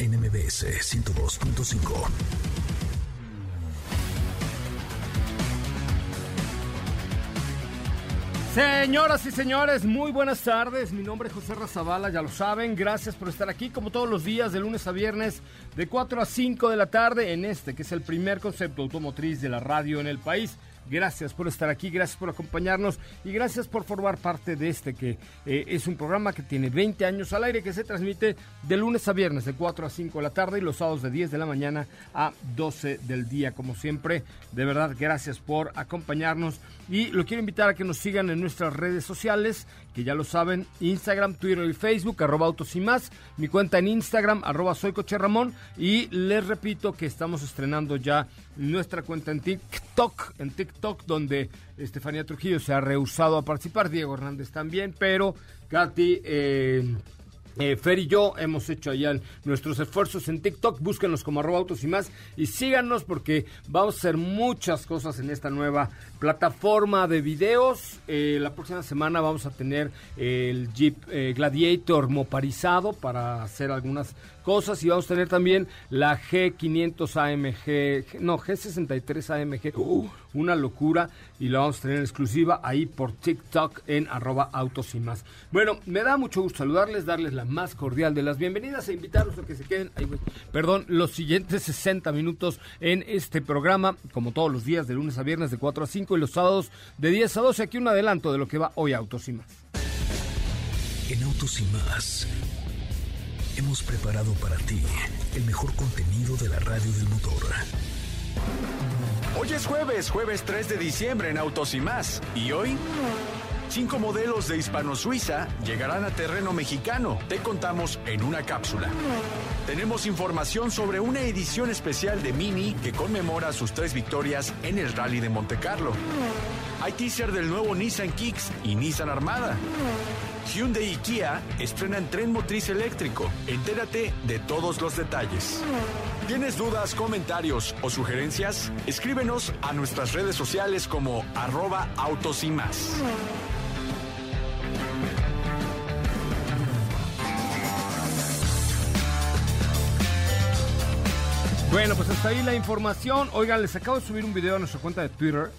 NMBS 102.5. Señoras y señores, muy buenas tardes. Mi nombre es José Razabala, ya lo saben. Gracias por estar aquí como todos los días, de lunes a viernes, de 4 a 5 de la tarde, en este que es el primer concepto automotriz de la radio en el país. Gracias por estar aquí, gracias por acompañarnos y gracias por formar parte de este que eh, es un programa que tiene 20 años al aire, que se transmite de lunes a viernes de 4 a 5 de la tarde y los sábados de 10 de la mañana a 12 del día. Como siempre, de verdad, gracias por acompañarnos y lo quiero invitar a que nos sigan en nuestras redes sociales, que ya lo saben, Instagram, Twitter y Facebook, arroba autos y más, mi cuenta en Instagram, arroba soy Ramón y les repito que estamos estrenando ya nuestra cuenta en TikTok, en TikTok, donde Estefanía Trujillo se ha rehusado a participar, Diego Hernández también, pero Katy... Eh, eh, Fer y yo hemos hecho allá nuestros esfuerzos en TikTok. Búsquenos como arroba autos y más y síganos porque vamos a hacer muchas cosas en esta nueva plataforma de videos. Eh, la próxima semana vamos a tener el Jeep eh, Gladiator moparizado para hacer algunas cosas y vamos a tener también la G500 AMG, no, G63 AMG, uh, una locura y la vamos a tener exclusiva ahí por TikTok en arroba autos y más. Bueno, me da mucho gusto saludarles, darles la más cordial de las bienvenidas e invitarlos a que se queden, perdón, los siguientes 60 minutos en este programa, como todos los días de lunes a viernes de 4 a 5 y los sábados de 10 a 12, aquí un adelanto de lo que va hoy Autos y más. En Autos y más hemos preparado para ti el mejor contenido de la radio del motor. Hoy es jueves, jueves 3 de diciembre en Autos y más. ¿Y hoy? Cinco modelos de Hispano-Suiza llegarán a terreno mexicano. Te contamos en una cápsula. Tenemos información sobre una edición especial de Mini que conmemora sus tres victorias en el Rally de Monte Carlo. Hay teaser del nuevo Nissan Kicks y Nissan Armada. Hyundai y Kia estrenan tren motriz eléctrico. Entérate de todos los detalles. ¿Tienes dudas, comentarios o sugerencias? Escríbenos a nuestras redes sociales como arroba autos y más. Bueno, pues hasta ahí la información. Oigan, les acabo de subir un video a nuestra cuenta de Twitter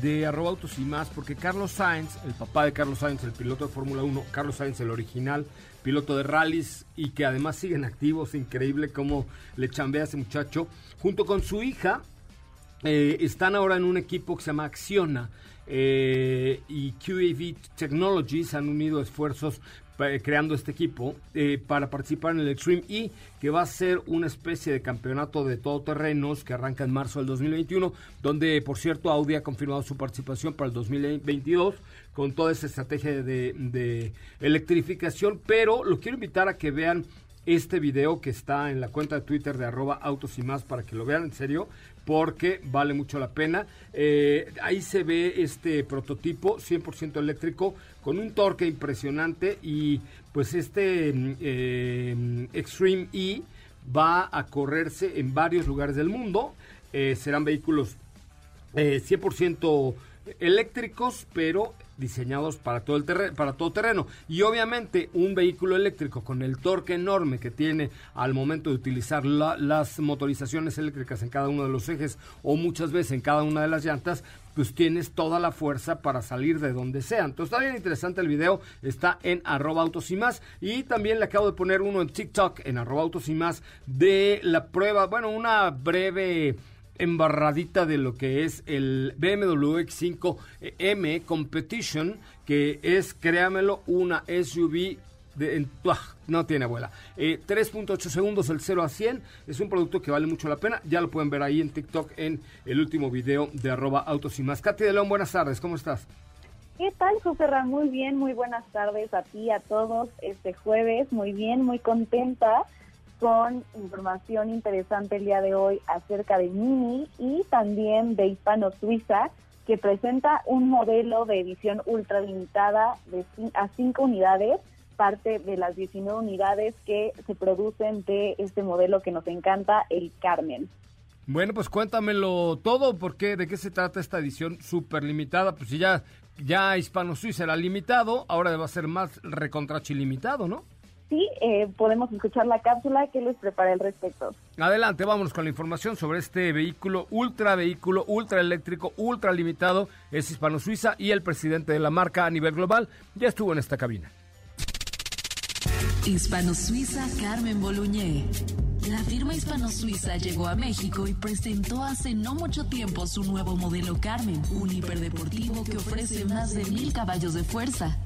de arroba autos y más, porque Carlos Sainz, el papá de Carlos Sainz, el piloto de Fórmula 1, Carlos Sainz, el original, piloto de rallies y que además siguen activos, increíble cómo le chambea a ese muchacho, junto con su hija, eh, están ahora en un equipo que se llama Acciona. Eh, y QAV Technologies han unido esfuerzos creando este equipo eh, para participar en el Extreme E, que va a ser una especie de campeonato de todoterrenos que arranca en marzo del 2021, donde por cierto Audi ha confirmado su participación para el 2022 con toda esa estrategia de, electrificación, pero lo quiero invitar a que vean este video que está en la cuenta de Twitter de arroba autos y más para que lo vean en serio porque vale mucho la pena. Eh, ahí se ve este prototipo 100% eléctrico con un torque impresionante y pues este eh, Extreme E va a correrse en varios lugares del mundo. Eh, serán vehículos 100% eléctricos, pero diseñados para todo el terreno, para todo terreno. Y obviamente un vehículo eléctrico con el torque enorme que tiene al momento de utilizar las motorizaciones eléctricas en cada uno de los ejes o muchas veces en cada una de las llantas, pues tienes toda la fuerza para salir de donde sea. Entonces está bien interesante el video, está en arroba autos y más. Y también le acabo de poner uno en TikTok, en arroba autos y más, de la prueba, bueno, una breve embarradita de lo que es el BMW X5M Competition, que es, créamelo, una SUV de, no tiene abuela. 3.8 eh, segundos el 0 a 100. Es un producto que vale mucho la pena. Ya lo pueden ver ahí en TikTok en el último video de arroba autos y más. Katy de León, buenas tardes. ¿Cómo estás? ¿Qué tal, José Muy bien, muy buenas tardes a ti, a todos. Este jueves, muy bien, muy contenta con información interesante el día de hoy acerca de Mini y también de Hispano Suiza, que presenta un modelo de edición ultra limitada de a 5 unidades, parte de las 19 unidades que se producen de este modelo que nos encanta, el Carmen. Bueno, pues cuéntamelo todo, porque ¿de qué se trata esta edición súper limitada? Pues si ya, ya Hispano Suiza era limitado, ahora va a ser más recontrachilimitado, ¿no? Sí, eh, podemos escuchar la cápsula que les preparé al respecto. Adelante, vámonos con la información sobre este vehículo, ultra vehículo, ultra eléctrico, ultra limitado. Es Hispano Suiza y el presidente de la marca a nivel global ya estuvo en esta cabina. Hispano Suiza Carmen Boluñé. La firma Hispano Suiza llegó a México y presentó hace no mucho tiempo su nuevo modelo Carmen, un hiperdeportivo que ofrece más de mil caballos de fuerza.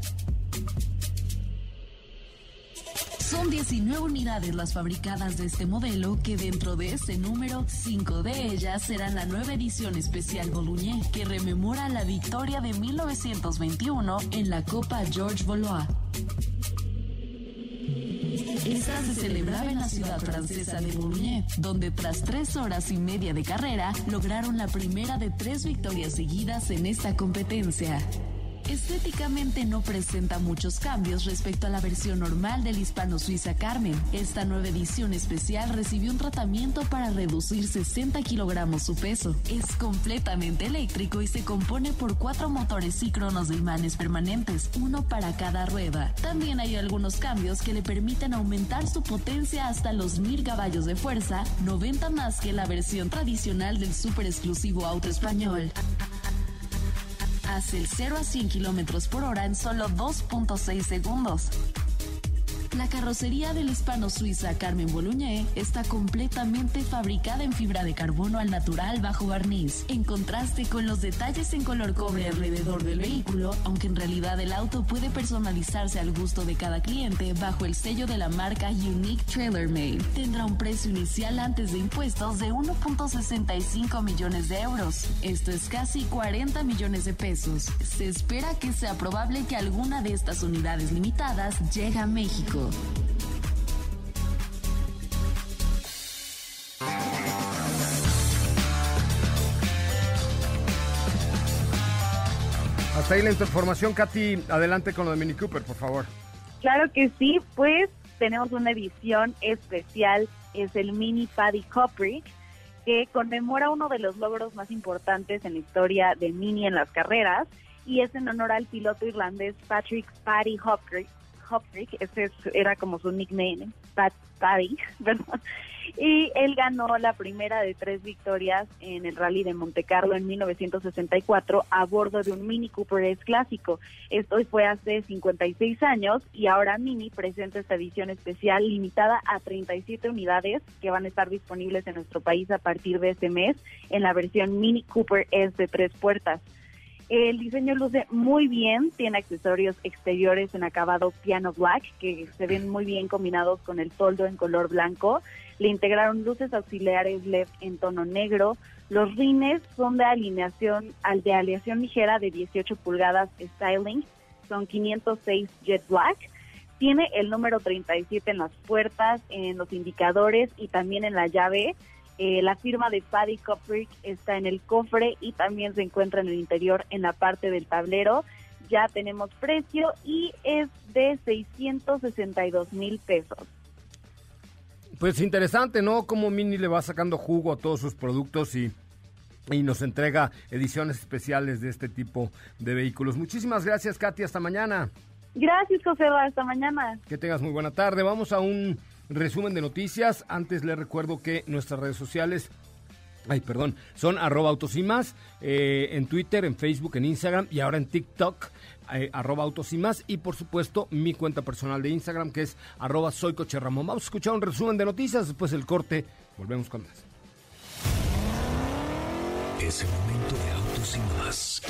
Son 19 unidades las fabricadas de este modelo, que dentro de ese número, 5 de ellas serán la nueva edición especial Boluñé, que rememora la victoria de 1921 en la Copa George Valois. Esta se celebraba en la ciudad francesa de Boulogne, donde tras tres horas y media de carrera lograron la primera de tres victorias seguidas en esta competencia. Estéticamente no presenta muchos cambios respecto a la versión normal del hispano suiza Carmen. Esta nueva edición especial recibió un tratamiento para reducir 60 kilogramos su peso. Es completamente eléctrico y se compone por cuatro motores síncronos de imanes permanentes, uno para cada rueda. También hay algunos cambios que le permiten aumentar su potencia hasta los 1000 caballos de fuerza, 90 más que la versión tradicional del super exclusivo auto español hace el 0 a 100 kilómetros por hora en solo 2.6 segundos. La carrocería del hispano suiza Carmen Boluñé está completamente fabricada en fibra de carbono al natural bajo barniz, en contraste con los detalles en color cobre alrededor del vehículo, aunque en realidad el auto puede personalizarse al gusto de cada cliente bajo el sello de la marca Unique Trailer Made. Tendrá un precio inicial antes de impuestos de 1.65 millones de euros. Esto es casi 40 millones de pesos. Se espera que sea probable que alguna de estas unidades limitadas llegue a México. Hasta ahí la información, Katy. Adelante con lo de Mini Cooper, por favor. Claro que sí, pues tenemos una edición especial, es el Mini Paddy Copper, que conmemora uno de los logros más importantes en la historia de Mini en las carreras y es en honor al piloto irlandés Patrick Paddy Hopkins, Hopkins, ese era como su nickname, Pat. Y él ganó la primera de tres victorias en el Rally de Monte Carlo en 1964 a bordo de un Mini Cooper S clásico. Esto fue hace 56 años y ahora Mini presenta esta edición especial limitada a 37 unidades que van a estar disponibles en nuestro país a partir de este mes en la versión Mini Cooper S de tres puertas. El diseño luce muy bien, tiene accesorios exteriores en acabado piano black que se ven muy bien combinados con el toldo en color blanco. Le integraron luces auxiliares LED en tono negro. Los rines son de alineación, de aleación ligera de 18 pulgadas styling, son 506 jet black. Tiene el número 37 en las puertas, en los indicadores y también en la llave. Eh, la firma de Paddy Coprick está en el cofre y también se encuentra en el interior en la parte del tablero. Ya tenemos precio y es de 662 mil pesos. Pues interesante, ¿no? Como Mini le va sacando jugo a todos sus productos y y nos entrega ediciones especiales de este tipo de vehículos. Muchísimas gracias, Katy. Hasta mañana. Gracias, José. Hasta mañana. Que tengas muy buena tarde. Vamos a un resumen de noticias. Antes les recuerdo que nuestras redes sociales Ay, perdón, son arroba autos y más eh, en Twitter, en Facebook, en Instagram y ahora en TikTok, eh, arroba autos y más. Y por supuesto, mi cuenta personal de Instagram que es arroba soy coche. Vamos a escuchar un resumen de noticias, después del corte, volvemos con más. Es el momento de autos y más.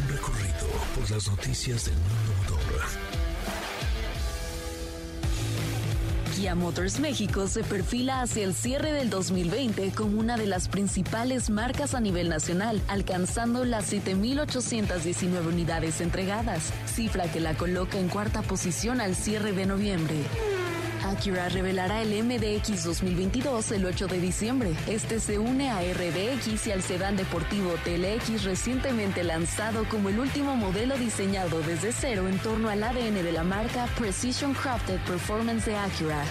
Un recorrido por las noticias del mundo Kia Motors México se perfila hacia el cierre del 2020 como una de las principales marcas a nivel nacional, alcanzando las 7.819 unidades entregadas, cifra que la coloca en cuarta posición al cierre de noviembre. Acura revelará el MDX 2022 el 8 de diciembre. Este se une a RDX y al sedán deportivo TLX recientemente lanzado como el último modelo diseñado desde cero en torno al ADN de la marca Precision Crafted Performance de Acura.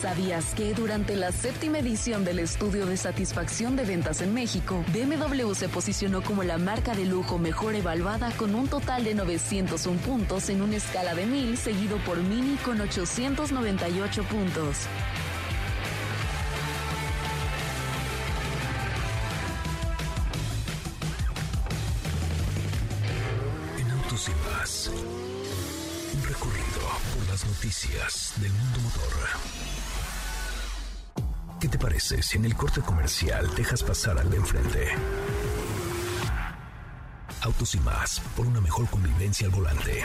¿Sabías que durante la séptima edición del estudio de satisfacción de ventas en México, BMW se posicionó como la marca de lujo mejor evaluada con un total de 901 puntos en una escala de 1000, seguido por Mini con 898 puntos? En Autos y más, un recorrido por las noticias del mundo motor. ¿Qué te parece si en el corte comercial dejas pasar al de enfrente? Autos y más, por una mejor convivencia al volante.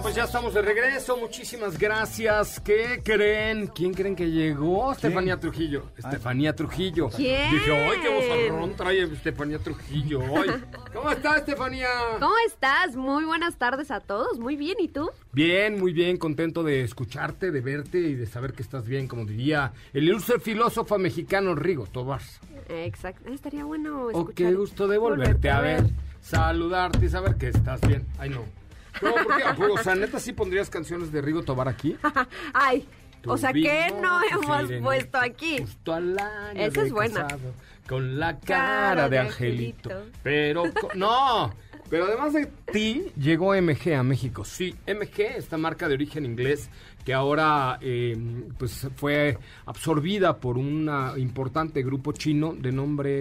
Bueno, pues ya estamos de regreso. Muchísimas gracias. ¿Qué creen? ¿Quién creen que llegó? Estefanía Trujillo. Estefanía Trujillo. ¿Quién? Dije, ¡ay, qué vozarrón trae Estefanía Trujillo! ¿Cómo está, Estefanía? ¿Cómo estás? Muy buenas tardes a todos. Muy bien, ¿y tú? Bien, muy bien, contento de escucharte, de verte y de saber que estás bien, como diría el ilustre filósofo mexicano Rigo Tobar. Exacto. Ah, Estaría bueno Oh, qué gusto de volverte a ver, saludarte y saber que estás bien. Ay, no. No, porque, ¿a poco? o sea, neta, ¿sí pondrías canciones de Rigo Tobar aquí? Ay, o sea, ¿qué no hemos puesto aquí? Justo al año Esa es buena. casado, con la cara, Cara de de angelito. angelito. Pero, no. Pero además de ti, llegó MG a México. Sí, MG, esta marca de origen inglés que ahora eh, pues fue absorbida por un importante grupo chino de nombre...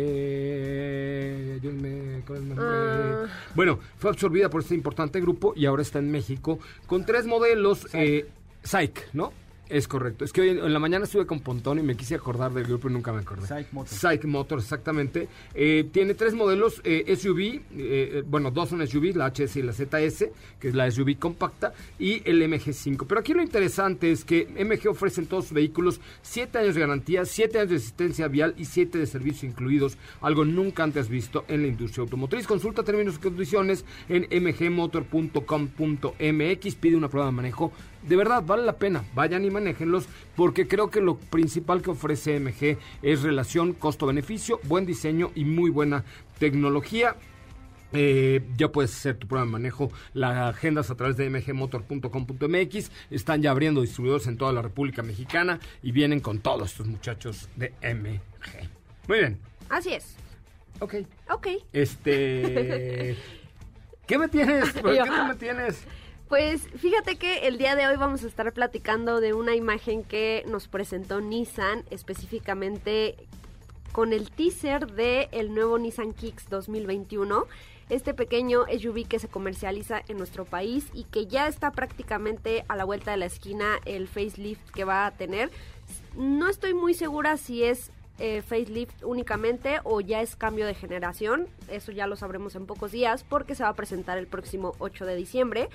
¿cuál es el nombre? Ah. Bueno, fue absorbida por este importante grupo y ahora está en México con tres modelos. eh, Psych, ¿no? Es correcto. Es que hoy en la mañana estuve con Pontón y me quise acordar del grupo y nunca me acordé. Psych Motors. Psych Motors, exactamente. Eh, tiene tres modelos eh, SUV, eh, eh, bueno, dos son SUV, la HS y la ZS, que es la SUV compacta, y el MG5. Pero aquí lo interesante es que MG ofrece en todos sus vehículos 7 años de garantía, 7 años de asistencia vial y 7 de servicio incluidos, algo nunca antes visto en la industria automotriz. Consulta términos y condiciones en mgmotor.com.mx, pide una prueba de manejo. De verdad, vale la pena, vayan y manéjenlos, porque creo que lo principal que ofrece MG es relación costo-beneficio, buen diseño y muy buena tecnología. Eh, ya puedes hacer tu prueba de manejo, las agendas a través de mgmotor.com.mx. Están ya abriendo distribuidores en toda la República Mexicana y vienen con todos estos muchachos de MG. Muy bien, Así es. ok. Ok. Este. ¿Qué me tienes? ¿Por qué me tienes? Pues fíjate que el día de hoy vamos a estar platicando de una imagen que nos presentó Nissan, específicamente con el teaser de el nuevo Nissan Kicks 2021. Este pequeño SUV que se comercializa en nuestro país y que ya está prácticamente a la vuelta de la esquina el facelift que va a tener. No estoy muy segura si es eh, facelift únicamente o ya es cambio de generación. Eso ya lo sabremos en pocos días porque se va a presentar el próximo 8 de diciembre.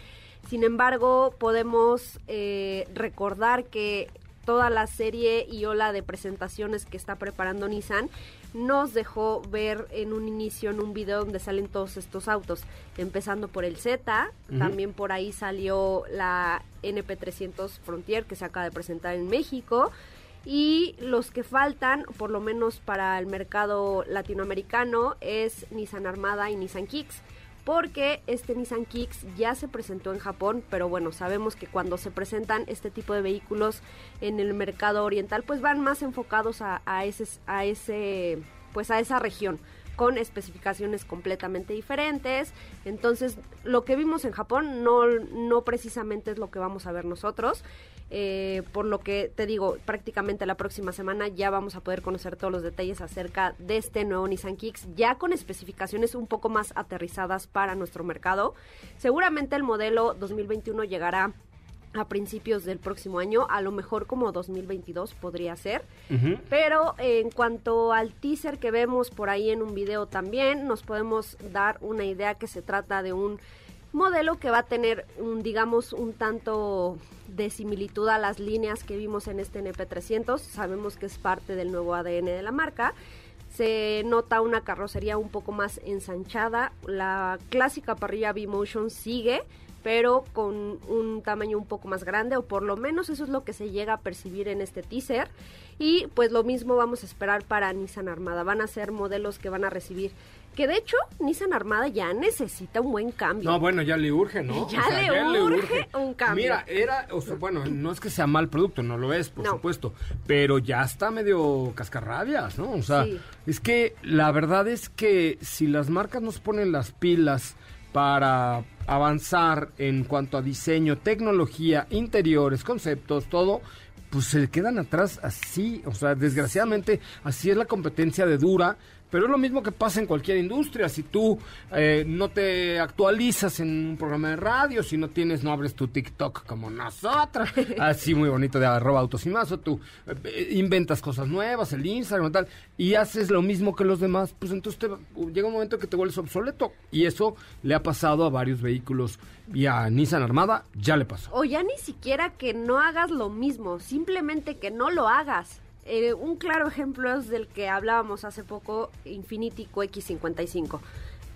Sin embargo, podemos eh, recordar que toda la serie y ola de presentaciones que está preparando Nissan nos dejó ver en un inicio en un video donde salen todos estos autos, empezando por el Z, también por ahí salió la NP300 Frontier que se acaba de presentar en México y los que faltan, por lo menos para el mercado latinoamericano, es Nissan Armada y Nissan Kicks porque este Nissan Kicks ya se presentó en Japón, pero bueno, sabemos que cuando se presentan este tipo de vehículos en el mercado oriental, pues van más enfocados a, ese, pues a esa región con especificaciones completamente diferentes. Entonces, lo que vimos en Japón no, no precisamente es lo que vamos a ver nosotros. Eh, por lo que te digo, prácticamente la próxima semana ya vamos a poder conocer todos los detalles acerca de este nuevo Nissan Kicks, ya con especificaciones un poco más aterrizadas para nuestro mercado. Seguramente el modelo 2021 llegará a principios del próximo año, a lo mejor como 2022 podría ser. Pero eh, en cuanto al teaser que vemos por ahí en un video también, nos podemos dar una idea que se trata de un modelo que va a tener, un, digamos, un tanto de similitud a las líneas que vimos en este NP300. Sabemos que es parte del nuevo ADN de la marca. Se nota una carrocería un poco más ensanchada. La clásica parrilla V-Motion sigue, pero con un tamaño un poco más grande, o por lo menos eso es lo que se llega a percibir en este teaser. Y pues lo mismo vamos a esperar para Nissan Armada. Van a ser modelos que van a recibir. Que de hecho, Nissan Armada ya necesita un buen cambio. No, bueno, ya le urge, ¿no? Ya le urge un cambio. Mira, era, o sea, bueno, no es que sea mal producto, no lo es, por No. supuesto, pero ya está medio cascarrabias, ¿no? O sea, Sí. es que la verdad es que si las marcas nos ponen las pilas para avanzar en cuanto a diseño, tecnología, interiores, conceptos, todo, pues se quedan atrás así, o sea, desgraciadamente así es la competencia de dura, pero es lo mismo que pasa en cualquier industria, si tú eh, no te actualizas en un programa de radio, si no tienes, no abres tu TikTok como nosotros, así muy bonito de arroba autos y más, o tú eh, inventas cosas nuevas, el Instagram y tal, y haces lo mismo que los demás, pues entonces te- llega un momento que te vuelves obsoleto, y eso le ha pasado a varios vehículos, y a Nissan Armada ya le pasó. O ya ni siquiera que no hagas lo mismo, simplemente que no lo hagas. Eh, un claro ejemplo es del que hablábamos hace poco, Infiniti QX55.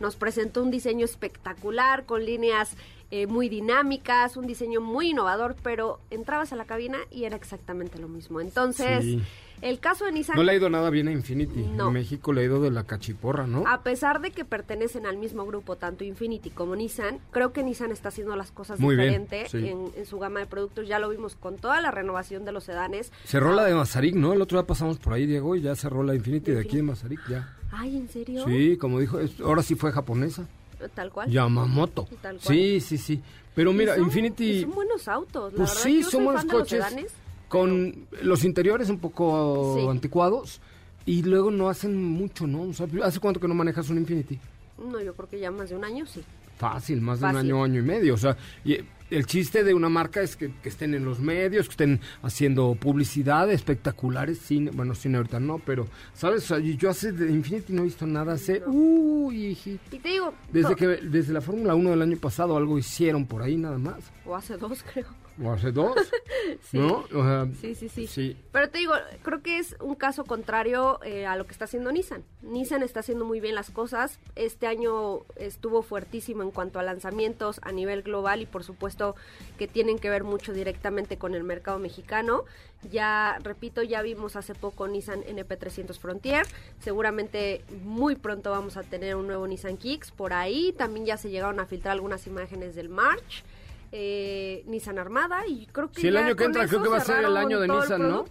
Nos presentó un diseño espectacular con líneas eh, muy dinámicas, un diseño muy innovador, pero entrabas a la cabina y era exactamente lo mismo. Entonces, Sí. el caso de Nissan... No le ha ido nada bien a Infinity. No. En México le ha ido de la cachiporra, ¿no? A pesar de que pertenecen al mismo grupo, tanto Infinity como Nissan, creo que Nissan está haciendo las cosas Muy bien, diferente sí. en, en su gama de productos. Ya lo vimos con toda la renovación de los sedanes. Cerró la de Mazarik, ¿no? El otro día pasamos por ahí, Diego, y ya cerró la Infinity de aquí de Mazarik, ya. Ay, ¿en serio? Sí, como dijo, ahora sí fue japonesa. Tal cual. Yamamoto. Tal cual. Sí, sí, sí. Pero mira, son- Infinity... son buenos autos. La Pues verdad, sí, yo son buenos coches sedanes. con los interiores un poco Sí. anticuados y luego no hacen mucho, ¿no? O sea, ¿hace cuánto que no manejas un Infinity? No, yo creo que ya más de un año sí. Fácil, más de un año, año y medio. O sea, y, el chiste de una marca es que, que estén en los medios, que estén haciendo publicidad, espectaculares, cine, bueno, cine ahorita no, pero, ¿sabes? O sea, yo- hace de Infinity no he visto nada, hace, uy, hijito. Y te digo, Desde que desde la Fórmula 1 del año pasado algo hicieron por ahí nada más. o hace dos creo. O hace dos, Sí. ¿no? O sea, Sí, sí, sí, sí. Pero te digo, creo que es un caso contrario eh, a lo que está haciendo Nissan. Nissan está haciendo muy bien las cosas. Este año estuvo fuertísimo en cuanto a lanzamientos a nivel global y por supuesto que tienen que ver mucho directamente con el mercado mexicano. Ya, repito, ya vimos hace poco Nissan NP300 Frontier. Seguramente muy pronto vamos a tener un nuevo Nissan Kicks. Por ahí también ya se llegaron a filtrar algunas imágenes del March. eh, Nissan Armada y creo que Sí, el ya año que entra creo que va a ser el año de todo el Nissan, ¿no?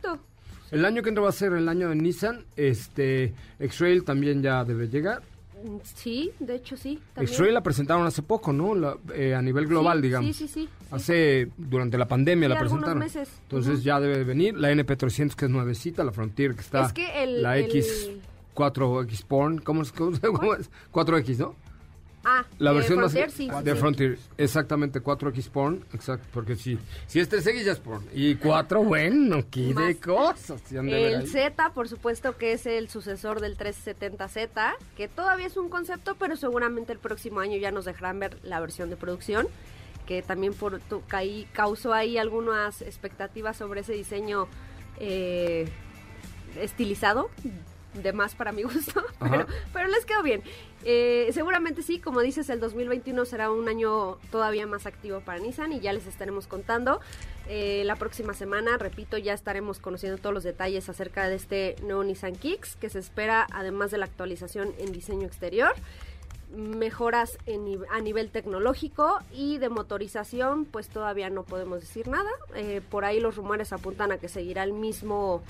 El año que entra va a ser el año de Nissan. Este, X-Trail también ya debe llegar. Mm, Sí, de hecho sí. también. X-Trail la presentaron hace poco, ¿no? La- eh, a nivel global, Sí, digamos. Sí, sí, sí. Hace, durante la pandemia Sí, la algunos presentaron. meses. Entonces ya debe de venir. La NP300 que es nuevecita, la Frontier que está. Es que el- La el- X4X Porn, ¿cómo es? ¿Cómo, cómo es? 4X, ¿no? Ah, La de versión Frontier, sí, sí, de sí. Frontier, exactamente 4X Porn, exacto, porque si, si es 3X ya es Porn. Y 4, bueno, qué de cosas. ver El. Z, por supuesto, que es el sucesor del 370Z, que todavía es un concepto, pero seguramente el próximo año ya nos dejarán ver la versión de producción, que también por tu- caí- causó ahí algunas expectativas sobre ese diseño eh, estilizado, de más para mi gusto, pero, pero les quedó bien. Eh, seguramente sí, como dices, el 2021 será un año todavía más activo para Nissan y ya les estaremos contando. Eh, la próxima semana, repito, ya estaremos conociendo todos los detalles acerca de este nuevo Nissan Kicks que se espera, además de la actualización en diseño exterior, mejoras en a nivel tecnológico y de motorización, pues todavía no podemos decir nada. Eh, por ahí los rumores apuntan a que seguirá el mismo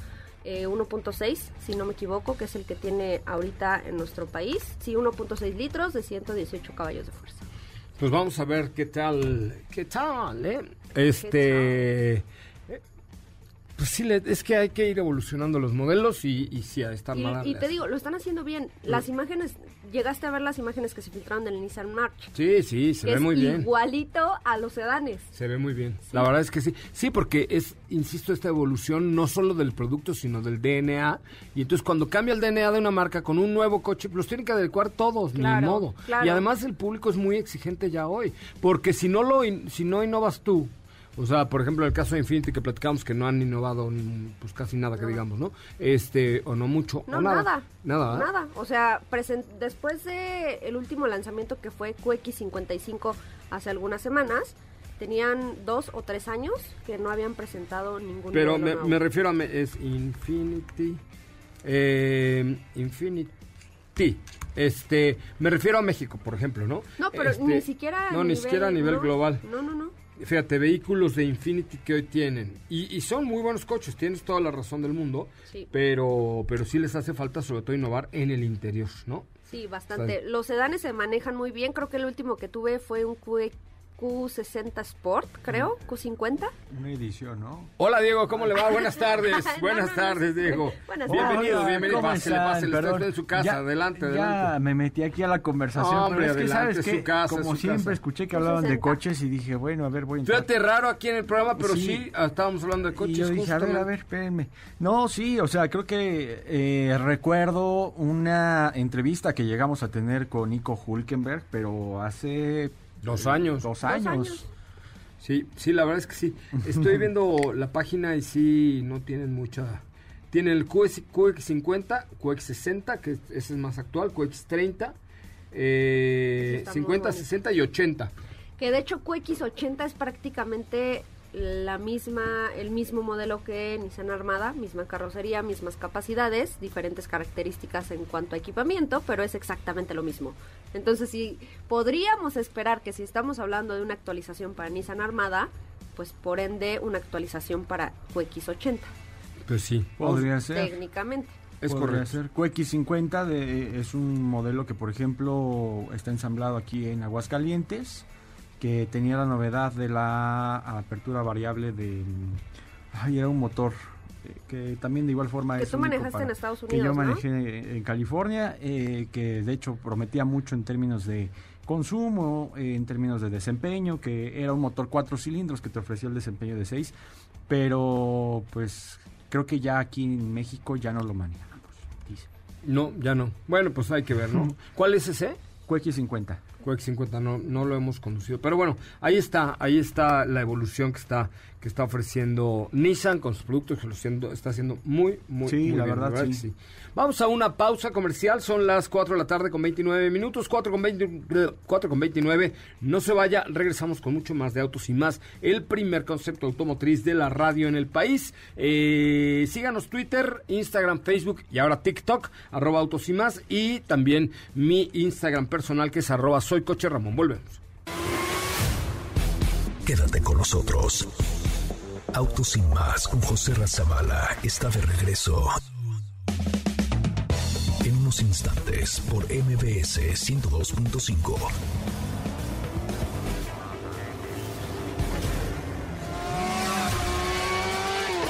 eh, 1.6, si no me equivoco, que es el que tiene ahorita en nuestro país. Sí, 1.6 litros de 118 caballos de fuerza. Pues vamos a ver qué tal, qué tal, ¿eh? Este, eh, pues sí, es que hay que ir evolucionando los modelos y, y sí, a esta Y, y te digo, lo están haciendo bien. Las imágenes, llegaste a ver las imágenes que se filtraron del Nissan March. Sí, sí, se que ve es muy bien. igualito a los sedanes. Se ve muy bien. La verdad es que sí. Sí, porque es, insisto, esta evolución no solo del producto, sino del DNA. Y entonces cuando cambia el DNA de una marca con un nuevo coche, los tienen que adecuar todos, Claro, ni modo. claro. Y además el público es muy exigente ya hoy. Porque si no lo in- si no innovas tú, o sea, por ejemplo, el caso de Infinity que platicamos que no han innovado mm, pues casi nada que digamos, ¿no? Este, o no mucho, No, o nada. nada. Nada, ¿eh? Nada. O sea, presen- después de el último lanzamiento que fue QX55 hace algunas semanas, tenían dos o tres años que no habían presentado ningún Pero me, refiero a... me- es Infinity... Eh, Infinity. Este, me refiero a México, por ejemplo, ¿no? No, pero Este, ni siquiera a No, ni nivel- siquiera a nivel no, global. No, no, no. Fíjate, vehículos de Infinity que hoy tienen. Y, y son muy buenos coches, tienes toda la razón del mundo. Sí. Pero, pero sí les hace falta sobre todo innovar en el interior, ¿no? Sí, bastante. Los sedanes se manejan muy bien. Creo que el último que tuve fue un Q- Q60 Sport, creo, Q50. Una edición, ¿no? Hola Diego, ¿cómo le va? Buenas tardes. No, Buenas no, no, tardes, sí. Diego. Buenas bienvenido, Hola, bienvenido. ¿cómo Pásele, pásele, está en su casa. Ya- adelante, Ya adelante. me metí aquí a la conversación, Hombre, pero es que adelante, sabes es que su casa, como siempre casa. escuché que hablaban de 60. coches y dije, bueno, a ver, voy a entrar. Fíjate raro aquí en el programa, pero sí, Sí. ah, estábamos hablando de Y coches. yo dije, a ver, justamente. a ver, espérenme. No, sí, o sea, creo que eh, recuerdo una entrevista que llegamos a tener con Nico Hulkenberg, pero hace... Dos años. Dos años. años. Sí, sí, la verdad es que sí. Estoy viendo la página y sí, no tienen mucha... Tiene el QX, QX50, QX60, que ese es más actual, QX30, eh, Ese está muy 50, bueno. 60 y 80. Que de hecho QX80 es prácticamente la misma, el mismo modelo que Nissan Armada, misma carrocería, mismas capacidades, diferentes características en cuanto a equipamiento, pero es exactamente lo mismo. Entonces, si podríamos esperar que si estamos hablando de una actualización para Nissan Armada, pues por ende una actualización para QX80, Pues sí. Podría ser. técnicamente. Es Podría correcto. ser. QX50 de- es un modelo que, por ejemplo, está ensamblado aquí en Aguascalientes, que tenía la novedad de la apertura variable del... Ay, era un motor eh, que también de igual forma que tú manejaste en Estados Unidos que yo manejé en California eh, que de hecho prometía mucho en términos de consumo eh, en términos de desempeño que era un motor cuatro cilindros que te ofrecía el desempeño de seis pero pues creo que ya aquí en México ya no lo manejamos no ya no. Bueno pues hay que ver no cuál es ese QX50 Coex 50 no, no lo hemos conducido. Pero bueno, ahí está, ahí está la evolución que está, que está ofreciendo Nissan con sus productos, que lo siendo, está haciendo muy, muy, sí, la Verdad, ¿verdad? Vamos a una pausa comercial, son las 4 de la tarde con 29 minutos, 4 con, 20, 4 con 29. No se vaya, regresamos con mucho más de autos y más. El primer concepto automotriz de la radio en el país. Eh, síganos Twitter, Instagram, Facebook y ahora TikTok, arroba autos y más. Y también mi Instagram personal que es arroba soy coche Ramón. Volvemos. Quédate con nosotros. Autos sin más con José Razabala está de regreso. En unos instantes por MBS 102.5.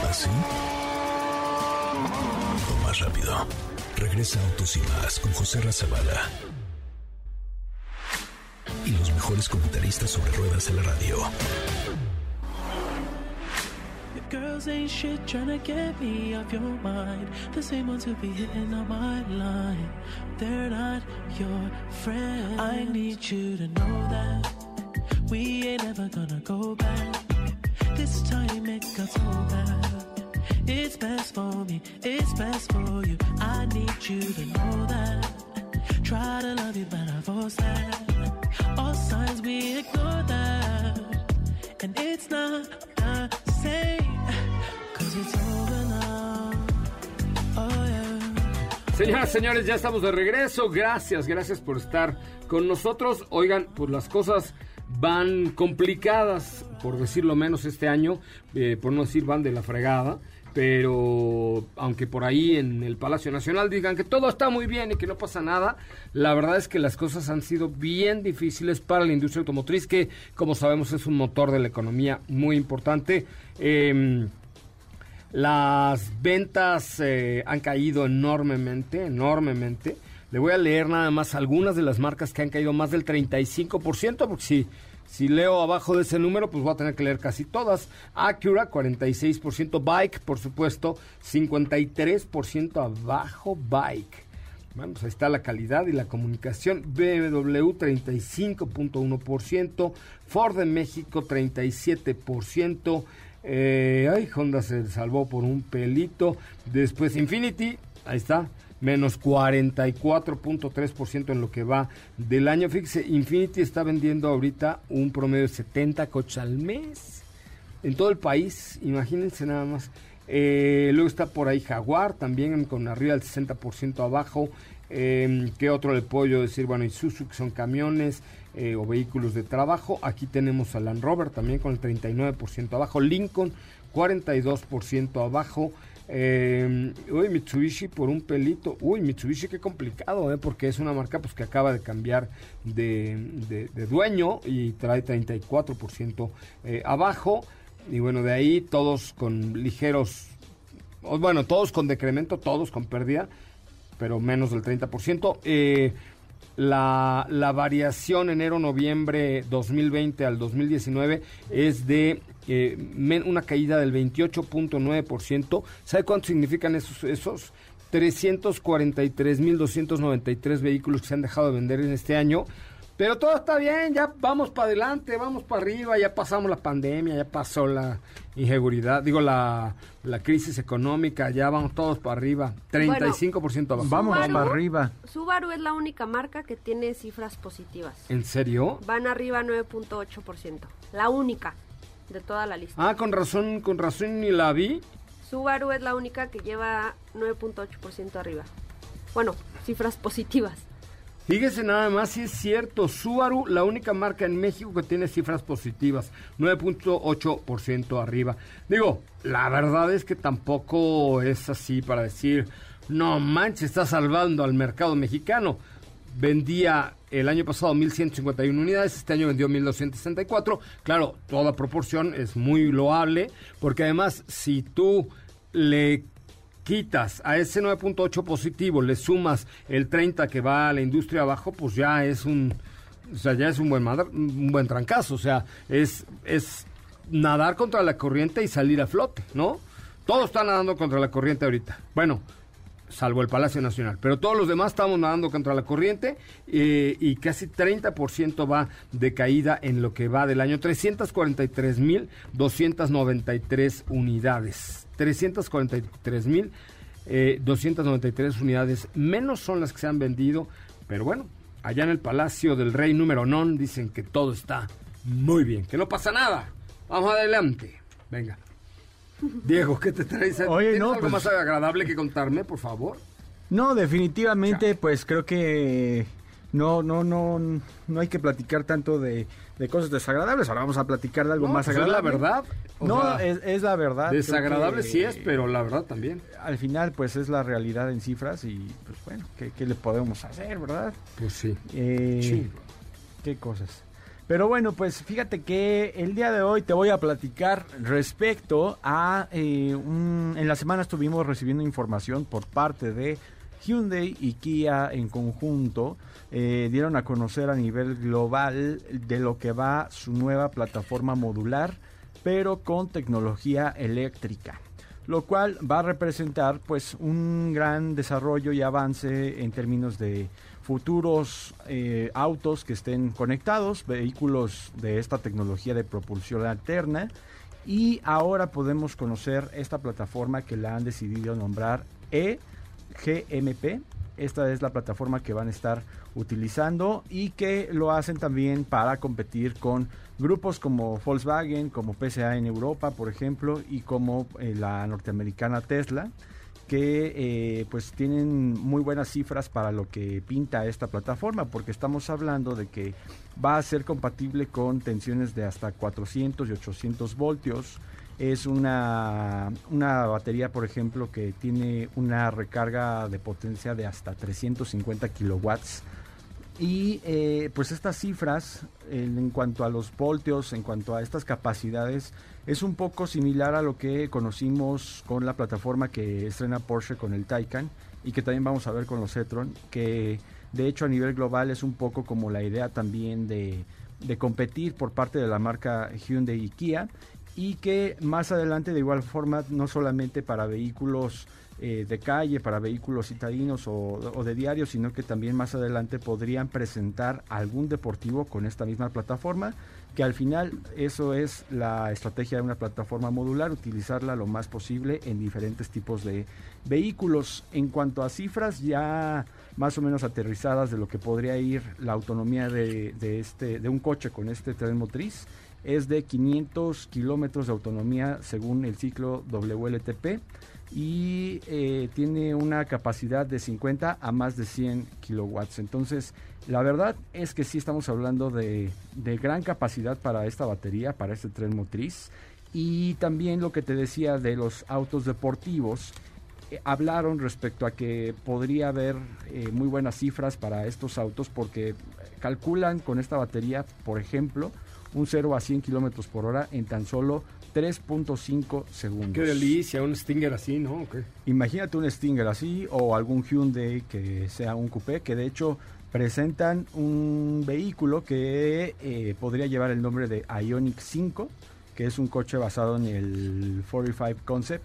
¿Así? O más rápido. Regresa Autos y más con José Razabala. Mejores comentaristas sobre ruedas de la radio. Girls ain't shit tryna get me off your mind. The same ones who be hitting on my line. They're not your friend. I need you to know that we ain't ever gonna go back. This time it got so bad. It's best for me, it's best for you. I need you to know that. Try to signs we ignore. And it's. Oh. Señoras, señores, ya estamos de regreso. Gracias, gracias por estar con nosotros. Oigan, pues las cosas van complicadas, por decirlo menos, este año. eh, por no decir van de la fregada. Pero aunque por ahí en el Palacio Nacional digan que todo está muy bien y que no pasa nada, la verdad es que las cosas han sido bien difíciles para la industria automotriz, que como sabemos es un motor de la economía muy importante. Em, las ventas eh, han caído enormemente, enormemente. Le voy a leer nada más algunas de las marcas que han caído más del 35%, porque si, si leo abajo de ese número, pues voy a tener que leer casi todas. Acura, 46%. Bike, por supuesto, 53% abajo. Bike. Bueno, pues ahí está la calidad y la comunicación. BMW 35.1%, Ford de México 37%, eh, ay, Honda se salvó por un pelito. Después Infinity, ahí está, menos 44.3% en lo que va del año. Fíjese, Infinity está vendiendo ahorita un promedio de 70 coches al mes en todo el país, imagínense nada más. Eh, luego está por ahí Jaguar, también con arriba del 60% abajo. Eh, ¿Qué otro le puedo decir? Bueno, Isuzu, que son camiones eh, o vehículos de trabajo. Aquí tenemos a Land Rover también con el 39% abajo. Lincoln, 42% abajo. Eh, uy, Mitsubishi por un pelito. Uy, Mitsubishi qué complicado, ¿eh? porque es una marca pues que acaba de cambiar de, de- dueño y trae 34% eh, abajo. Y bueno, de ahí todos con ligeros, bueno, todos con decremento, todos con pérdida, pero menos del 30%. Eh, la, la variación enero-noviembre 2020 al 2019 es de eh, una caída del 28.9%. ¿Sabe cuánto significan esos? esos? 343.293 vehículos que se han dejado de vender en este año. Pero todo está bien, ya vamos para adelante, vamos para arriba, ya pasamos la pandemia, ya pasó la inseguridad, digo la, la crisis económica, ya vamos todos para arriba, 35% abajo. Vamos para arriba. Subaru es la única marca que tiene cifras positivas. ¿En serio? Van arriba 9.8%. La única de toda la lista. Ah, con razón, con razón ni la vi. Subaru es la única que lleva 9.8% arriba. Bueno, cifras positivas. Fíjese nada más si es cierto, Subaru, la única marca en México que tiene cifras positivas, 9.8% arriba. Digo, la verdad es que tampoco es así para decir, no manches, está salvando al mercado mexicano. Vendía el año pasado 1.151 unidades, este año vendió 1.264. Claro, toda proporción es muy loable, porque además si tú le quitas a ese 9.8 positivo, le sumas el 30 que va a la industria abajo, pues ya es un O sea, ya es un buen, un buen trancazo. O sea, es, es nadar contra la corriente y salir a flote, ¿no? Todos están nadando contra la corriente ahorita. Bueno, salvo el Palacio Nacional. Pero todos los demás estamos nadando contra la corriente eh, y casi 30% va de caída en lo que va del año. 343.293 unidades. 343.293 eh, 293 unidades menos son las que se han vendido. Pero bueno, allá en el Palacio del Rey número non dicen que todo está muy bien, que no pasa nada. Vamos adelante. Venga. Diego, ¿qué te traes? Oye, ¿Tienes no, algo pues- más agradable que contarme, por favor? No, definitivamente, pues creo que no, no, no, no hay que platicar tanto de, de cosas desagradables. Ahora vamos a platicar de algo No, más pues es la agradable. verdad. O no, sea, es, es la verdad. Desagradable que, sí es, pero la verdad también. Al final, pues es la realidad en cifras y, pues bueno, ¿qué, qué le podemos hacer, verdad? Pues sí. Eh, Sí. Qué cosas. Pero bueno, pues fíjate que el día de hoy te voy a platicar respecto a... eh, un- en la semana estuvimos recibiendo información por parte de Hyundai y Kia en conjunto. eh, dieron a conocer a nivel global de lo que va su nueva plataforma modular, pero con tecnología eléctrica lo cual va a representar pues un gran desarrollo y avance en términos de futuros eh, autos que estén conectados, vehículos de esta tecnología de propulsión alterna y ahora podemos conocer esta plataforma que la han decidido nombrar eGMP. Esta es la plataforma que van a estar utilizando y que lo hacen también para competir con grupos como Volkswagen, como PSA en Europa, por ejemplo, y como eh, la norteamericana Tesla, que eh, pues tienen muy buenas cifras para lo que pinta esta plataforma, porque estamos hablando de que va a ser compatible con tensiones de hasta 400 y 800 voltios. Es una, una batería, por ejemplo, que tiene una recarga de potencia de hasta 350 kilowatts. Y eh, pues estas cifras en, cuanto a los voltios, en cuanto a estas capacidades, es un poco similar a lo que conocimos con la plataforma que estrena Porsche con el Taycan y que también vamos a ver con los e-tron, que de hecho a nivel global es un poco como la idea también de, de competir por parte de la marca Hyundai y Kia y que más adelante de igual forma no solamente para vehículos eh, de calle, para vehículos citadinos o, de diario, sino que también más adelante podrían presentar algún deportivo con esta misma plataforma, que al final eso es la estrategia de una plataforma modular, utilizarla lo más posible en diferentes tipos de vehículos. En cuanto a cifras ya más o menos aterrizadas de lo que podría ir la autonomía de, de este, de un coche con este tren motriz, es de 500 kilómetros de autonomía según el ciclo WLTP y eh, tiene una capacidad de 50 a más de 100 kilowatts. Entonces, la verdad es que sí estamos hablando de, de gran capacidad para esta batería, para este tren motriz. Y también lo que te decía de los autos deportivos, eh, hablaron respecto a que podría haber eh, muy buenas cifras para estos autos porque calculan con esta batería, por ejemplo, un 0 a 100 kilómetros por hora en tan solo 3.5 segundos. Qué delicia, un Stinger así, ¿no? Imagínate un Stinger así o algún Hyundai que sea un coupé, que de hecho presentan un vehículo que eh, podría llevar el nombre de Ionic 5, que es un coche basado en el 45 Concept.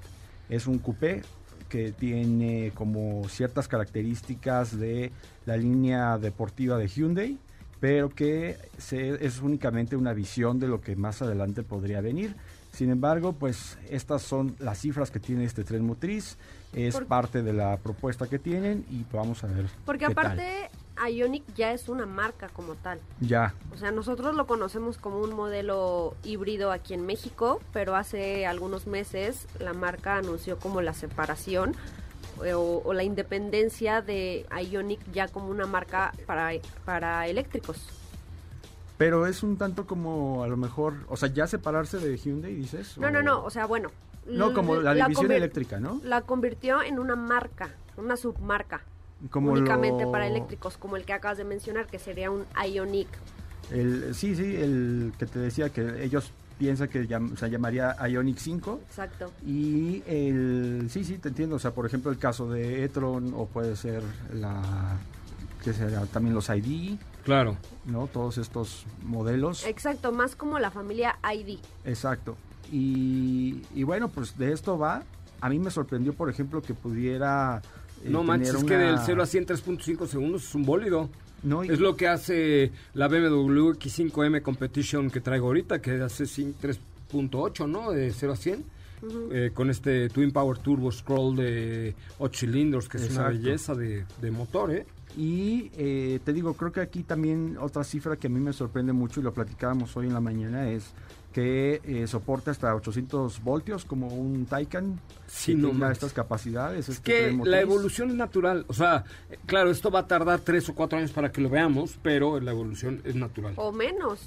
Es un coupé que tiene como ciertas características de la línea deportiva de Hyundai, pero que se- es únicamente una visión de lo que más adelante podría venir. Sin embargo, pues estas son las cifras que tiene este tren motriz, es parte de la propuesta que tienen y vamos a ver. Porque qué tal. aparte, Ionic ya es una marca como tal. Ya, O sea, nosotros lo conocemos como un modelo híbrido aquí en México, pero hace algunos meses la marca anunció como la separación eh, o, o la independencia de Ionic ya como una marca para, para eléctricos. Pero es un tanto como a lo mejor, o sea, ya separarse de Hyundai, dices. No, o- no, no, o sea, bueno. No, como la división eléctrica, ¿no? La convirtió en una marca, una submarca, Como únicamente lo- para eléctricos, como el que acabas de mencionar, que sería un Ionic. El, sí, sí, el que te decía que ellos piensan que llam- se llamaría Ionic 5. Exacto. Y el, sí, sí, te entiendo. O sea, por ejemplo, el caso de e-tron o puede ser la, que será también los ID, Claro. ¿no? Todos estos modelos. Exacto, más como la familia ID. Exacto. Y, y bueno, pues de esto va. A mí me sorprendió, por ejemplo, que pudiera... eh, No manches, tener es que una- del 0 a 100 3.5 segundos es un bólido. No, y- Es lo que hace la BMW X5M Competition que traigo ahorita, que hace cin- 3.8, ¿no? De 0 a 100. Eh, con este Twin Power Turbo Scroll de 8 cilindros, que es una Exacto. belleza de, de motor, ¿eh? Y eh, te digo, creo que aquí también otra cifra que a mí me sorprende mucho y lo platicábamos hoy en la mañana es que eh, soporta hasta 800 voltios como un Taycan Sí, no estas capacidades. Es este que la evolución es natural. O sea, claro, esto va a tardar 3 o 4 años para que lo veamos, pero la evolución es natural. O menos.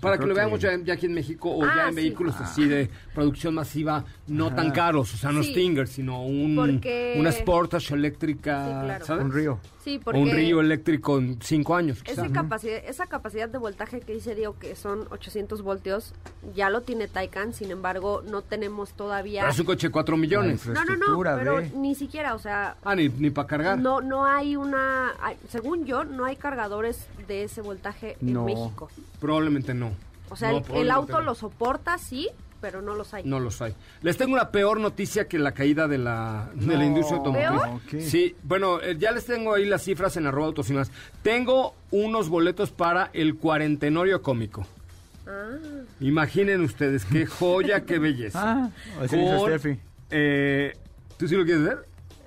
Para Yo que lo veamos que- ya, ya aquí en México o Ah, ya en sí. vehículos así de producción masiva, no Ajá. tan caros, o sea, no Sí. Stinger, sino un, Porque- una Sportage eléctrica, Sí, claro. ¿sabes? Un río. Sí, O porque un Río eléctrico en 5 años. quizá. esa capacidad, esa capacidad de voltaje que dice Diego que son 800 voltios, ya lo tiene Taycan, sin embargo, no tenemos todavía... Pero es un coche de 4 millones. No, no, no, infraestructura pero de- ni siquiera, o sea, Ah, ni, ni para cargar. no no hay una... hay- según yo, no hay cargadores de ese voltaje en No. México. Probablemente no. O sea, No, el- auto no. lo soporta, sí, pero no los hay. No los hay. Les tengo una peor noticia que la caída de la, de la No. industria automotriz. Sí, bueno, eh, ya les tengo ahí las cifras en arroba autos y más. Tengo unos boletos para el cuarentenorio cómico. Ah, Imaginen ustedes, qué joya, qué belleza. Ah, así Con, Steffi. eh, ¿Tú sí lo quieres ver?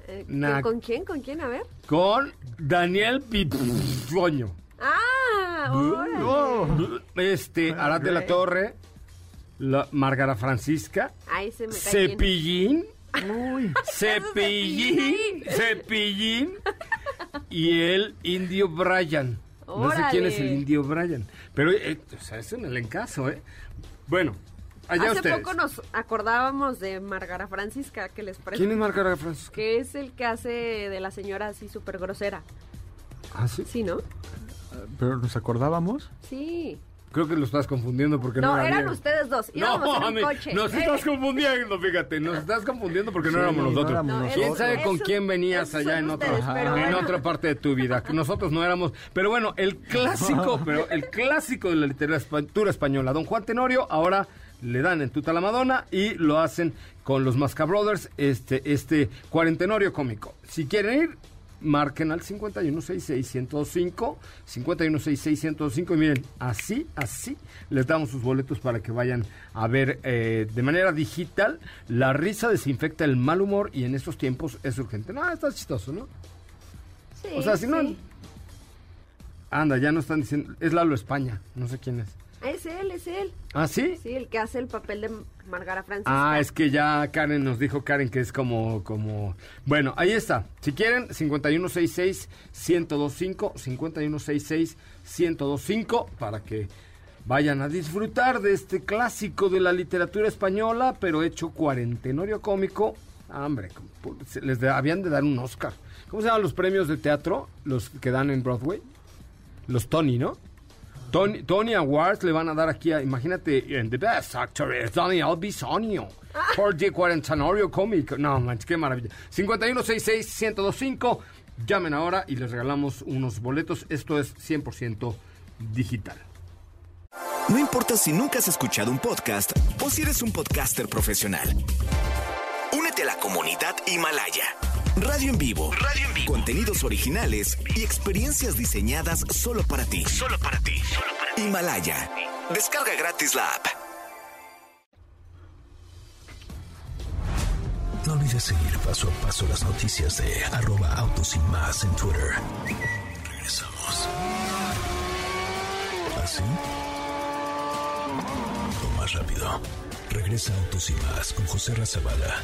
eh, Nah. ¿Con quién? ¿Con quién? A ver. Con Daniel Pipoño. Ah. Oh. Este, Arad de la Torre, la Margara Francisca, Ahí se me cae bien. Cepillín, Uy. Cepillín, Cepillín y el Indio Brian. No sé quién es el Indio Brian, pero eh, o sea, es un elencazo, ¿eh? Bueno, allá Hace ustedes. poco nos acordábamos de Margara Francisca, que les parece. ¿Quién es Margara Francisca? Que es el que hace de la señora así súper grosera. Ah, sí. Sí, ¿no? Pero nos acordábamos. Sí. Creo que lo estás confundiendo porque no, No, era eran ustedes dos. Íbamos No, en un mami, coche. nos Eh, estás confundiendo, fíjate, nos estás confundiendo porque no éramos no nosotros. éramos ¿Quién sabe con quién venías allá en otra, ustedes, en bueno. otra parte de tu vida? Que nosotros no éramos. Pero bueno, el clásico, pero el clásico de la literatura española, Don Juan Tenorio, ahora le dan en tuta la Madonna y lo hacen con los Masca Brothers, este, este cuarentenorio cómico. Si quieren ir, marquen al 5166-105, 5166-105 y miren, así, así les damos sus boletos para que vayan a ver eh, de manera digital. La risa desinfecta el mal humor y en estos tiempos es urgente. No, está chistoso, ¿no? Sí, O sea, si no... Anda, ya no están diciendo... Es Lalo España, no sé quién es. Es él, es él. ¿Ah, sí? Sí, el que hace el papel de Margara Francisca. Ah, es que ya Karen nos dijo, Karen, que es como, como... Bueno, ahí está. Si quieren, 5166-1025, 5166-1025, para que vayan a disfrutar de este clásico de la literatura española, pero hecho cuarentenorio cómico. Ah, hombre, les de- habían de dar un Oscar. ¿Cómo se llaman los premios de teatro? Los que dan en Broadway. Los Tony, ¿no? Tony, Tony Awards le van a dar aquí a, imagínate, en The Best Actor es Daniel Bisonio. Por The Cuarentenorio Cómico. No, manches, qué maravilla. 5166-1025. Llamen ahora y les regalamos unos boletos. Esto es 100% digital. No importa si nunca has escuchado un podcast o si eres un podcaster profesional. Únete a la comunidad Himalaya. Radio en vivo. Radio en vivo. Contenidos originales y experiencias diseñadas solo para ti. Solo para ti. Himalaya. Descarga gratis la app. No olvides seguir paso a paso las noticias de arroba autos y más en Twitter. Regresamos. ¿Así? O más rápido. Regresa Autos y más con José Razabala.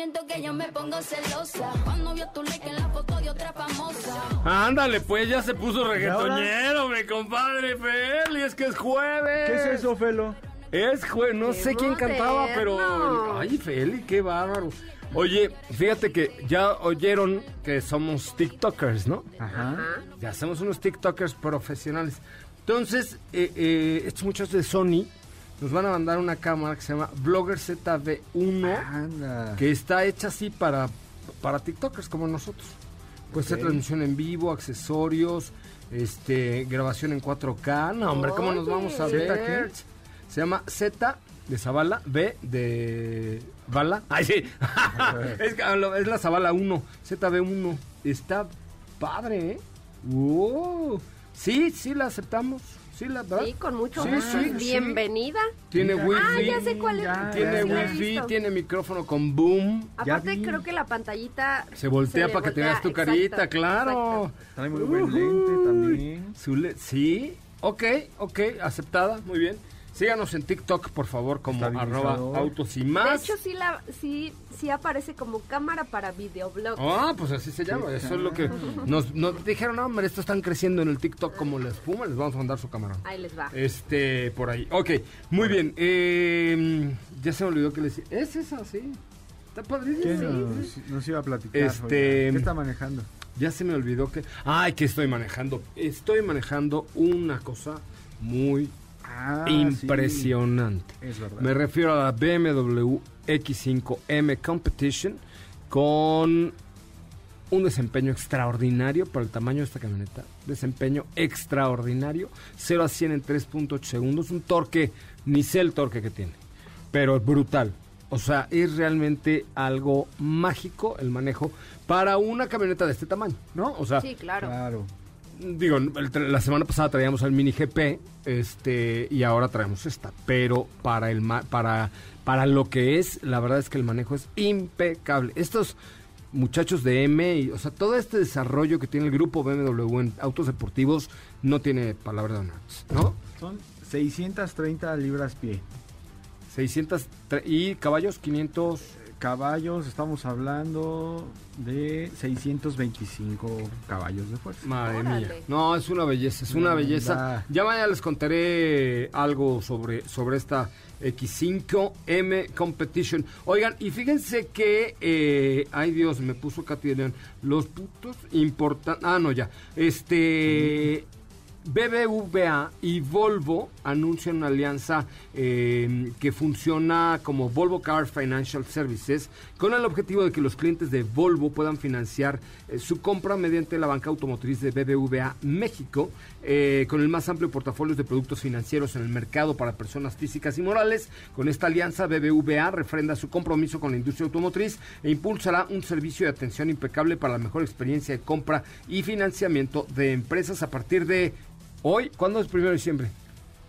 No te miento que yo me pongo celosa. Cuando vio tu like en la foto de otra famosa. Ándale, pues ya se puso reggaetonero, mi compadre Feli, es que es jueves. ¿Qué es eso, Felo? Es jueves, no Qué sé quién cantaba, pero... Ay, Feli, qué bárbaro. Oye, fíjate que ya oyeron que somos TikTokers, ¿no? Ajá. Ya somos unos TikTokers profesionales. Entonces, eh, eh, estos muchachos de Sony nos van a mandar una cámara que se llama Blogger ZV1, Anda. que está hecha así para, para TikTokers como nosotros. Puede ser transmisión en vivo, accesorios, este, grabación en 4K. No, hombre, ¿cómo nos vamos a ¿Zeta ver? Se llama Z de Zavala, B de Bala. Ay, sí. es, la Zavala 1, ZB1. Está padre, ¿eh? Wow. Sí, sí la aceptamos. Sí, la verdad. Sí, con mucho Sí, gusto. sí, sí. Bienvenida. Tiene Mira. wifi. Ah, ya sé cuál es. Ya, Tiene wifi, tiene micrófono con boom. Aparte, creo que la pantallita Se voltea le para que te voltea, veas tu exacto, carita, claro. exacto. Trae muy buen lente también. Su le- sí, ok, ok, aceptada, muy bien. Síganos en TikTok, por favor, como arroba autos y De más. hecho, sí, la, sí, sí aparece como cámara para videoblog. Ah, pues así se llama. Eso es lo que nos, nos dijeron. No, hombre, estos están creciendo en el TikTok como la espuma. Les vamos a mandar su camarón. Ahí les va. Este, por ahí. Ok, muy bien. Eh, ya se me olvidó que les decía. Es esa, sí. Está padrísimo. ¿Quién nos, nos iba a platicar? Este- oiga? ¿Qué está manejando? Ya se me olvidó que. Ay, que estoy manejando. Estoy manejando una cosa muy Ah, impresionante. sí, es verdad. Me refiero a la BMW X5M Competition con un desempeño extraordinario para el tamaño de esta camioneta. Desempeño extraordinario. 0 a 100 en 3.8 segundos. Un torque, ni sé el torque que tiene, pero brutal. O sea, es realmente algo mágico el manejo para una camioneta de este tamaño, ¿no? O sea, Sí, claro. Claro. Digo, el la semana pasada traíamos el Mini GP, este, y ahora traemos esta. Pero para el para, para lo que es, la verdad es que el manejo es impecable. Estos muchachos de M, y, o sea, todo este desarrollo que tiene el grupo BMW en autos deportivos no tiene palabra de honor, ¿no? Son 630 libras pie. 600 tre- y caballos 500 Caballos, estamos hablando de 625 caballos de fuerza. Madre Órale. mía. No, es una belleza, es una belleza. da. Ya mañana les contaré algo sobre, sobre esta X5M Competition. Oigan, y fíjense que, eh, ay Dios, me puso Katy de León, los putos importantes, ah, no, ya, este... BBVA y Volvo anuncian una alianza eh, que funciona como Volvo Car Financial Services con el objetivo de que los clientes de Volvo puedan financiar eh, su compra mediante la banca automotriz de BBVA México eh, con el más amplio portafolio de productos financieros en el mercado para personas físicas y morales. Con esta alianza BBVA refrenda su compromiso con la industria automotriz e impulsará un servicio de atención impecable para la mejor experiencia de compra y financiamiento de empresas a partir de Hoy, ¿cuándo es primero de diciembre?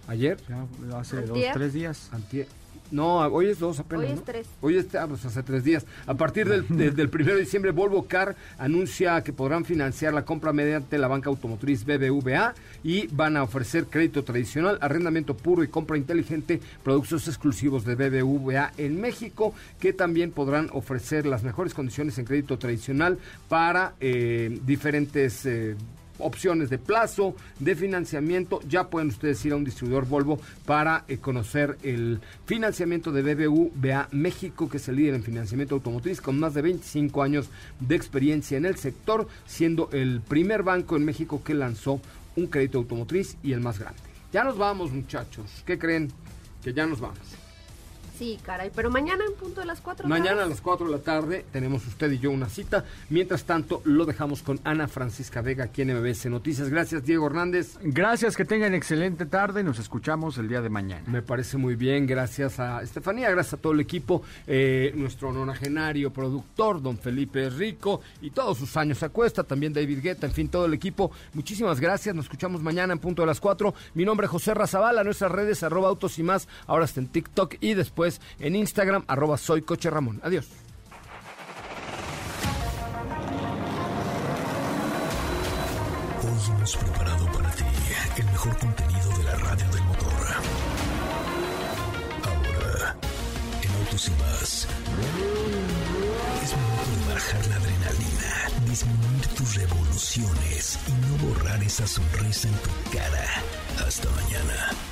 ¿Ayer? Ya hace dos, tres días. Antier. No, hoy es dos apenas. Hoy es ¿no? tres. Hoy es ah, pues hace tres días. A partir del, de- del primero de diciembre, Volvo Car anuncia que podrán financiar la compra mediante la banca automotriz BBVA y van a ofrecer crédito tradicional, arrendamiento puro y compra inteligente, productos exclusivos de BBVA en México, que también podrán ofrecer las mejores condiciones en crédito tradicional para eh, diferentes. eh, opciones de plazo, de financiamiento. Ya pueden ustedes ir a un distribuidor Volvo para eh, conocer el financiamiento de BBVA México, que es el líder en financiamiento automotriz con más de 25 años de experiencia en el sector, siendo el primer banco en México que lanzó un crédito automotriz y el más grande. Ya nos vamos, muchachos. ¿Qué creen? Que ya nos vamos. Sí, caray. Pero mañana en punto de las 4 Mañana a las 4 de la tarde tenemos usted y yo una cita. Mientras tanto, lo dejamos con Ana Francisca Vega aquí en MBS Noticias. Gracias, Diego Hernández. Gracias, que tengan excelente tarde. Nos escuchamos el día de mañana. Me parece muy bien, gracias a Estefanía, gracias a todo el equipo, eh, nuestro nonagenario productor, don Felipe Rico, y todos sus años a cuesta, también David Guetta, en fin, todo el equipo. Muchísimas gracias, nos escuchamos mañana en punto de las 4. Mi nombre es José Razabala, nuestras redes, arroba autos y más, ahora está en TikTok y después después en Instagram, arroba soy Coche Ramón. Adiós. Hoy hemos preparado para ti el mejor contenido de la radio del motor. Ahora, en Autos y Más, es momento de bajar la adrenalina, disminuir tus revoluciones y no borrar esa sonrisa en tu cara. Hasta mañana.